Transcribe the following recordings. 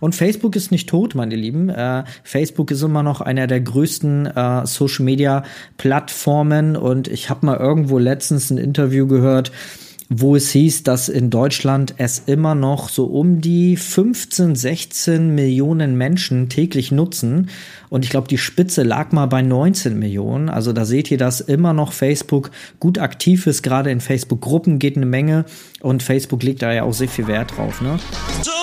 Und Facebook ist nicht tot, meine Lieben. Äh, Facebook ist immer noch einer der größten äh, Social Media Plattformen. Und ich habe mal irgendwo letztens ein Interview gehört, wo es hieß, dass in Deutschland es immer noch so um die 15, 16 Millionen Menschen täglich nutzen. Und ich glaube, die Spitze lag mal bei 19 Millionen. Also da seht ihr, dass immer noch Facebook gut aktiv ist. Gerade in Facebook-Gruppen geht eine Menge. Und Facebook legt da ja auch sehr viel Wert drauf. Ne? Hallo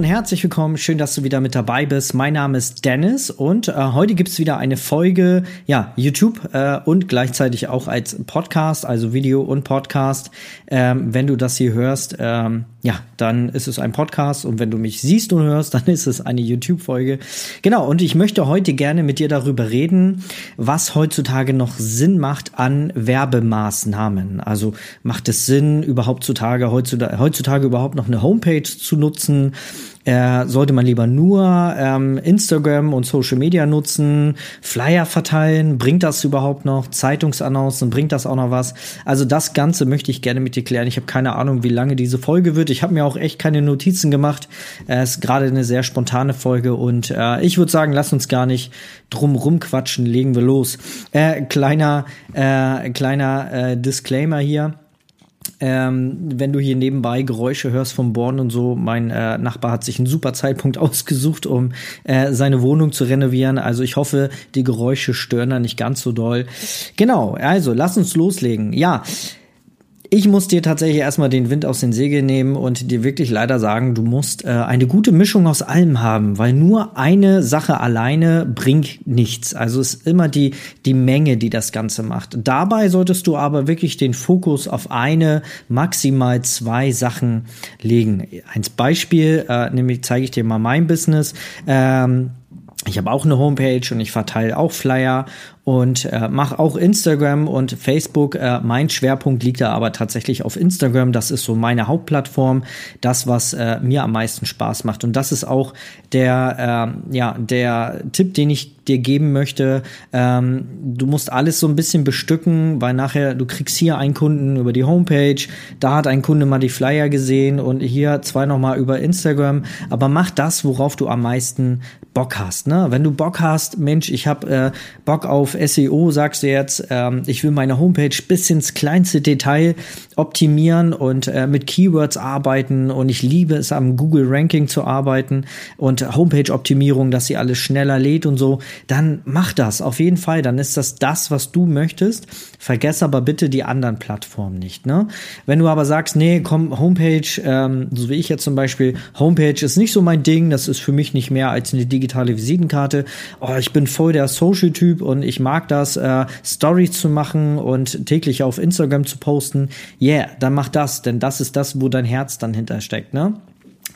und herzlich willkommen. Schön, dass du wieder mit dabei bist. Mein Name ist Dennis und äh, heute gibt's wieder eine Folge, ja, YouTube äh, und gleichzeitig auch als Podcast, also Video und Podcast. Ähm, wenn du das hier hörst, ähm, ja, dann ist es ein Podcast und wenn du mich siehst und hörst, dann ist es eine YouTube-Folge. Genau, und ich möchte heute gerne mit dir darüber reden, was heutzutage noch Sinn macht an Werbemaßnahmen. Also macht es Sinn, überhaupt zutage, heutzutage, heutzutage überhaupt noch eine Homepage zu nutzen? Äh, sollte man lieber nur ähm, Instagram und Social Media nutzen, Flyer verteilen, bringt das überhaupt noch, Zeitungsannoncen, bringt das auch noch was? Also das Ganze möchte ich gerne mit dir klären. Ich habe keine Ahnung, wie lange diese Folge wird. Ich habe mir auch echt keine Notizen gemacht. Es äh, ist gerade eine sehr spontane Folge und äh, ich würde sagen, lass uns gar nicht drum rumquatschen, legen wir los. Äh, kleiner, äh, kleiner äh, Disclaimer hier. Ähm, wenn du hier nebenbei Geräusche hörst vom Born und so, mein äh, Nachbar hat sich einen super Zeitpunkt ausgesucht, um äh, seine Wohnung zu renovieren. Also ich hoffe, die Geräusche stören da nicht ganz so doll. Genau, also lass uns loslegen. Ja, ich muss dir tatsächlich erstmal den Wind aus den Segeln nehmen und dir wirklich leider sagen, du musst äh, eine gute Mischung aus allem haben, weil nur eine Sache alleine bringt nichts. Also ist immer die, die Menge, die das Ganze macht. Dabei solltest du aber wirklich den Fokus auf eine, maximal zwei Sachen legen. Eins Beispiel, äh, nämlich zeige ich dir mal mein Business. Ähm, ich habe auch eine Homepage und ich verteile auch Flyer und äh, mache auch Instagram und Facebook. Äh, mein Schwerpunkt liegt da aber tatsächlich auf Instagram. Das ist so meine Hauptplattform, das was äh, mir am meisten Spaß macht und das ist auch der äh, ja der Tipp, den ich dir geben möchte. Ähm, du musst alles so ein bisschen bestücken, weil nachher du kriegst hier einen Kunden über die Homepage, da hat ein Kunde mal die Flyer gesehen und hier zwei noch mal über Instagram. Aber mach das, worauf du am meisten Bock hast. Ne? Wenn du Bock hast, Mensch, ich habe äh, Bock auf SEO, sagst du jetzt, ähm, ich will meine Homepage bis ins kleinste Detail optimieren und äh, mit Keywords arbeiten und ich liebe es am Google Ranking zu arbeiten und Homepage Optimierung, dass sie alles schneller lädt und so, dann mach das auf jeden Fall, dann ist das das, was du möchtest. Vergess aber bitte die anderen Plattformen nicht, ne? Wenn du aber sagst, nee, komm, Homepage, ähm, so wie ich jetzt zum Beispiel, Homepage ist nicht so mein Ding, das ist für mich nicht mehr als eine digitale Visitenkarte. Oh, ich bin voll der Social-Typ und ich mag das, äh, Stories zu machen und täglich auf Instagram zu posten. Yeah, dann mach das, denn das ist das, wo dein Herz dann hintersteckt, ne?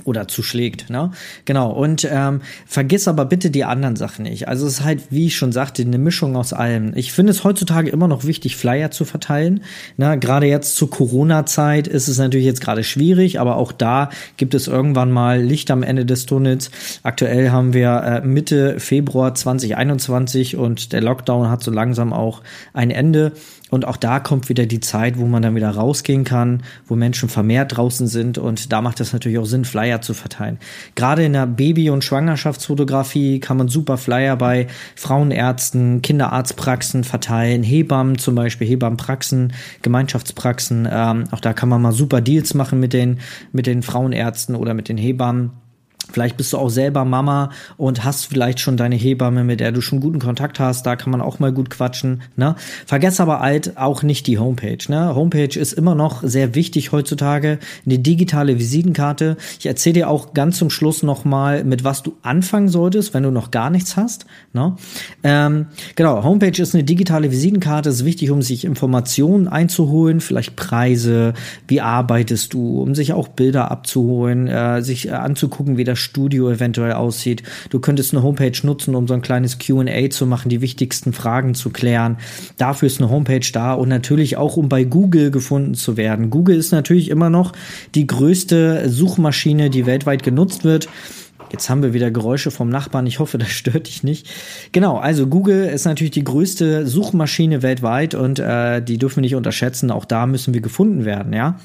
Oder zuschlägt, ne? Genau. Und ähm, vergiss aber bitte die anderen Sachen nicht. Also es ist halt, wie ich schon sagte, eine Mischung aus allem. Ich finde es heutzutage immer noch wichtig, Flyer zu verteilen. Ne? Gerade jetzt zur Corona-Zeit ist es natürlich jetzt gerade schwierig, aber auch da gibt es irgendwann mal Licht am Ende des Tunnels. Aktuell haben wir äh, Mitte Februar 2021 und der Lockdown hat so langsam auch ein Ende. Und auch da kommt wieder die Zeit, wo man dann wieder rausgehen kann, wo Menschen vermehrt draußen sind. Und da macht es natürlich auch Sinn, Flyer zu verteilen. Gerade in der Baby- und Schwangerschaftsfotografie kann man super Flyer bei Frauenärzten, Kinderarztpraxen verteilen, Hebammen zum Beispiel, Hebammenpraxen, Gemeinschaftspraxen. Ähm, auch da kann man mal super Deals machen mit den, mit den Frauenärzten oder mit den Hebammen. Vielleicht bist du auch selber Mama und hast vielleicht schon deine Hebamme, mit der du schon guten Kontakt hast. Da kann man auch mal gut quatschen. Ne? Vergess aber halt auch nicht die Homepage. Ne? Homepage ist immer noch sehr wichtig heutzutage. Eine digitale Visitenkarte. Ich erzähle dir auch ganz zum Schluss nochmal, mit was du anfangen solltest, wenn du noch gar nichts hast. Ne? Ähm, genau, Homepage ist eine digitale Visitenkarte. Ist wichtig, um sich Informationen einzuholen, vielleicht Preise, wie arbeitest du, um sich auch Bilder abzuholen, äh, sich äh, anzugucken, wie das Studio eventuell aussieht. Du könntest eine Homepage nutzen, um so ein kleines QA zu machen, die wichtigsten Fragen zu klären. Dafür ist eine Homepage da und natürlich auch, um bei Google gefunden zu werden. Google ist natürlich immer noch die größte Suchmaschine, die weltweit genutzt wird Jetzt haben wir wieder Geräusche vom Nachbarn. Ich hoffe, das stört dich nicht. Genau, also Google ist natürlich die größte Suchmaschine weltweit und äh, die dürfen wir nicht unterschätzen. Auch da müssen wir gefunden werden, ja.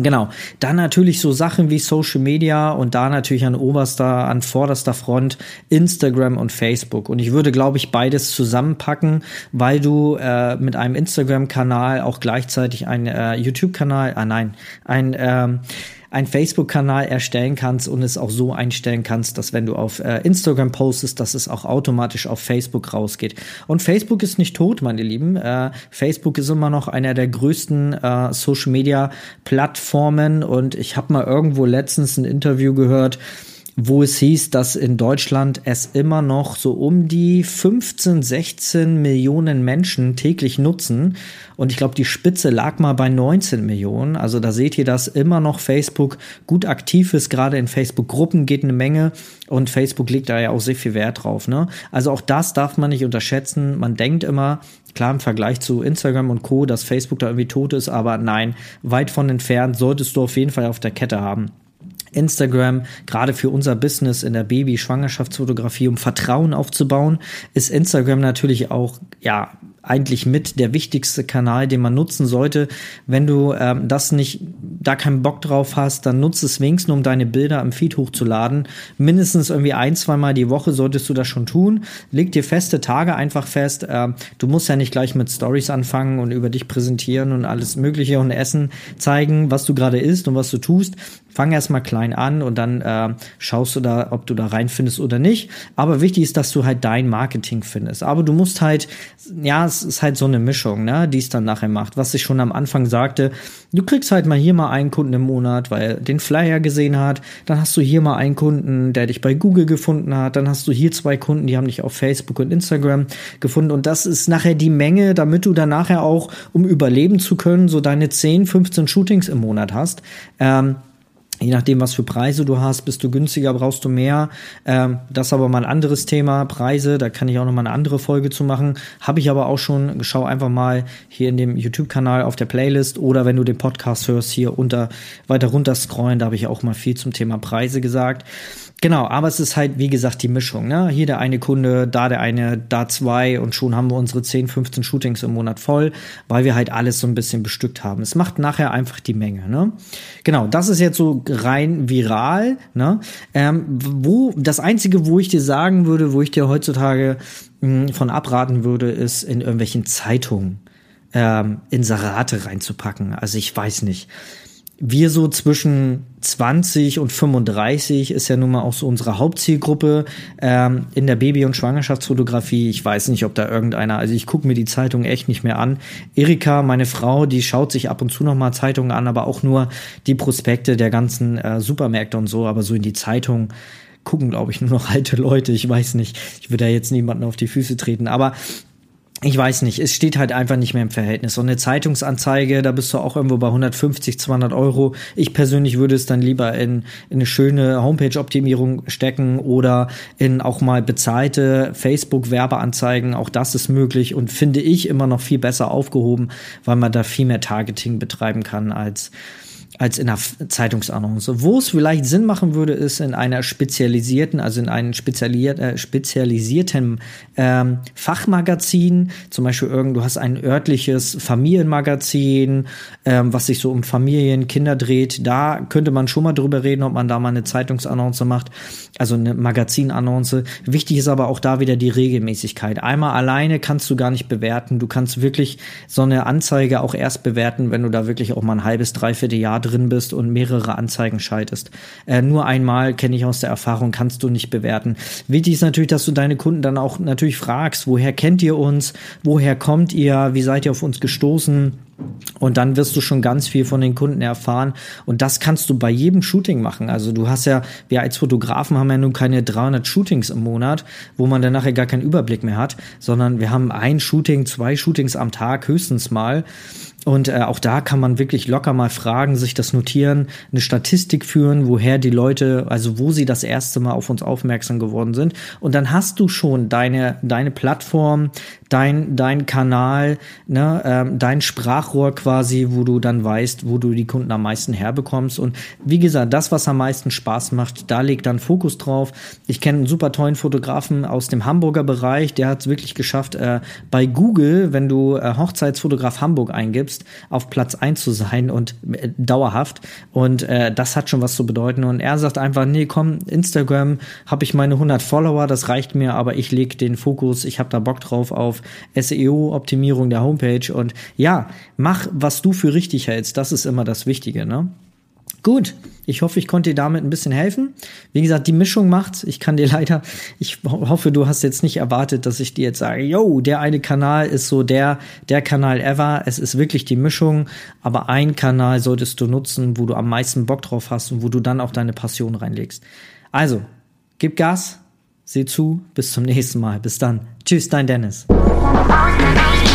Genau. Dann natürlich so Sachen wie Social Media und da natürlich an oberster, an vorderster Front Instagram und Facebook. Und ich würde, glaube ich, beides zusammenpacken, weil du äh, mit einem Instagram-Kanal auch gleichzeitig einen äh, YouTube-Kanal, ah nein, ein ähm, einen Facebook-Kanal erstellen kannst und es auch so einstellen kannst, dass wenn du auf äh, Instagram postest, dass es auch automatisch auf Facebook rausgeht. Und Facebook ist nicht tot, meine Lieben. Äh, Facebook ist immer noch einer der größten äh, Social-Media-Plattformen und ich habe mal irgendwo letztens ein Interview gehört, wo es hieß, dass in Deutschland es immer noch so um die 15, 16 Millionen Menschen täglich nutzen. Und ich glaube, die Spitze lag mal bei 19 Millionen. Also da seht ihr, dass immer noch Facebook gut aktiv ist. Gerade in Facebook-Gruppen geht eine Menge. Und Facebook legt da ja auch sehr viel Wert drauf. Ne? Also auch das darf man nicht unterschätzen. Man denkt immer, klar im Vergleich zu Instagram und Co., dass Facebook da irgendwie tot ist. Aber nein, weit von entfernt solltest du auf jeden Fall auf der Kette haben. Instagram, gerade für unser Business in der Baby-Schwangerschaftsfotografie, um Vertrauen aufzubauen, ist Instagram natürlich auch, ja, eigentlich mit der wichtigste Kanal, den man nutzen sollte. Wenn du ähm, das nicht, da keinen Bock drauf hast, dann nutze es wenigstens, um deine Bilder im Feed hochzuladen. Mindestens irgendwie ein, zweimal die Woche solltest du das schon tun. Leg dir feste Tage einfach fest. Ähm, du musst ja nicht gleich mit Stories anfangen und über dich präsentieren und alles Mögliche und Essen zeigen, was du gerade isst und was du tust fang erstmal klein an und dann äh, schaust du da, ob du da reinfindest oder nicht. Aber wichtig ist, dass du halt dein Marketing findest. Aber du musst halt, ja, es ist halt so eine Mischung, ne, die es dann nachher macht. Was ich schon am Anfang sagte, du kriegst halt mal hier mal einen Kunden im Monat, weil er den Flyer gesehen hat. Dann hast du hier mal einen Kunden, der dich bei Google gefunden hat. Dann hast du hier zwei Kunden, die haben dich auf Facebook und Instagram gefunden. Und das ist nachher die Menge, damit du dann nachher auch, um überleben zu können, so deine 10, 15 Shootings im Monat hast. Ähm, Je nachdem, was für Preise du hast, bist du günstiger, brauchst du mehr. Ähm, das ist aber mal ein anderes Thema, Preise, da kann ich auch noch mal eine andere Folge zu machen. Habe ich aber auch schon, schau einfach mal hier in dem YouTube-Kanal auf der Playlist oder wenn du den Podcast hörst, hier unter, weiter runter scrollen, da habe ich auch mal viel zum Thema Preise gesagt. Genau, aber es ist halt, wie gesagt, die Mischung. Ne? Hier der eine Kunde, da der eine, da zwei und schon haben wir unsere 10, 15 Shootings im Monat voll, weil wir halt alles so ein bisschen bestückt haben. Es macht nachher einfach die Menge. Ne? Genau, das ist jetzt so rein viral. Ne? Ähm, wo Das Einzige, wo ich dir sagen würde, wo ich dir heutzutage mh, hm, von abraten würde, ist in irgendwelchen Zeitungen ähm, Inserate reinzupacken. Also ich weiß nicht wir so zwischen 20 und 35 ist ja nun mal auch so unsere Hauptzielgruppe ähm, in der Baby- und Schwangerschaftsfotografie. Ich weiß nicht, ob da irgendeiner, also ich gucke mir die Zeitung echt nicht mehr an. Erika, meine Frau, die schaut sich ab und zu noch mal Zeitungen an, aber auch nur die Prospekte der ganzen äh, Supermärkte und so, aber so in die Zeitung gucken, glaube ich, nur noch alte Leute. Ich weiß nicht. Ich würde da jetzt niemanden auf die Füße treten. Aber ich weiß nicht, es steht halt einfach nicht mehr im Verhältnis. So eine Zeitungsanzeige, da bist du auch irgendwo bei 150, 200 Euro. Ich persönlich würde es dann lieber in, in eine schöne Homepage-Optimierung stecken oder in auch mal bezahlte Facebook-Werbeanzeigen. Auch das ist möglich und finde ich immer noch viel besser aufgehoben, weil man da viel mehr Targeting betreiben kann als als in einer Zeitungsannonce. Wo es vielleicht Sinn machen würde, ist in einer spezialisierten, also in einem spezialier äh, spezialisierten ähm, Fachmagazin, zum Beispiel irgend, du hast ein örtliches Familienmagazin, ähm, was sich so um Familien, Kinder dreht. Da könnte man schon mal drüber reden, ob man da mal eine Zeitungsannonce macht, also eine Magazinannonce. Wichtig ist aber auch da wieder die Regelmäßigkeit. Einmal alleine kannst du gar nicht bewerten. Du kannst wirklich so eine Anzeige auch erst bewerten, wenn du da wirklich auch mal ein halbes, dreiviertel Jahr drin bist und mehrere Anzeigen schaltest. Äh, nur einmal kenne ich aus der Erfahrung, kannst du nicht bewerten. Wichtig ist natürlich, dass du deine Kunden dann auch natürlich fragst, woher kennt ihr uns, woher kommt ihr, wie seid ihr auf uns gestoßen? Und dann wirst du schon ganz viel von den Kunden erfahren. Und das kannst du bei jedem Shooting machen. Also du hast ja, wir als Fotografen haben ja nun keine 300 Shootings im Monat, wo man dann nachher gar keinen Überblick mehr hat, sondern wir haben ein Shooting, zwei Shootings am Tag höchstens mal. Und äh, auch da kann man wirklich locker mal fragen, sich das notieren, eine Statistik führen, woher die Leute, also wo sie das erste Mal auf uns aufmerksam geworden sind. Und dann hast du schon deine, deine Plattform dein, dein Kanal, ne, ähm, dein Sprachrohr quasi, wo du dann weißt, wo du die Kunden am meisten herbekommst. Und wie gesagt, das, was am meisten Spaß macht, da legt dann Fokus drauf. Ich kenne einen super tollen Fotografen aus dem Hamburger Bereich, der hat es wirklich geschafft, äh, bei Google, wenn du äh, Hochzeitsfotograf Hamburg eingibst, auf Platz eins zu sein und äh, dauerhaft. Und äh, das hat schon was zu bedeuten. Und er sagt einfach, nee, komm, Instagram habe ich meine 100 Follower, das reicht mir, aber ich lege den Fokus, ich habe da Bock drauf auf SEO-Optimierung der Homepage. Und ja, mach, was du für richtig hältst. Das ist immer das Wichtige, ne? Gut, ich hoffe, ich konnte dir damit ein bisschen helfen. Wie gesagt, die Mischung macht's. Ich kann dir leider, ich hoffe, du hast jetzt nicht erwartet, dass ich dir jetzt sage, yo, der eine Kanal ist so der, der Kanal ever. Es ist wirklich die Mischung, aber ein Kanal solltest du nutzen, wo du am meisten Bock drauf hast und wo du dann auch deine Passion reinlegst. Also, gib Gas, seh zu, bis zum nächsten Mal. Bis dann. Tschüss, dein Dennis. hours and out.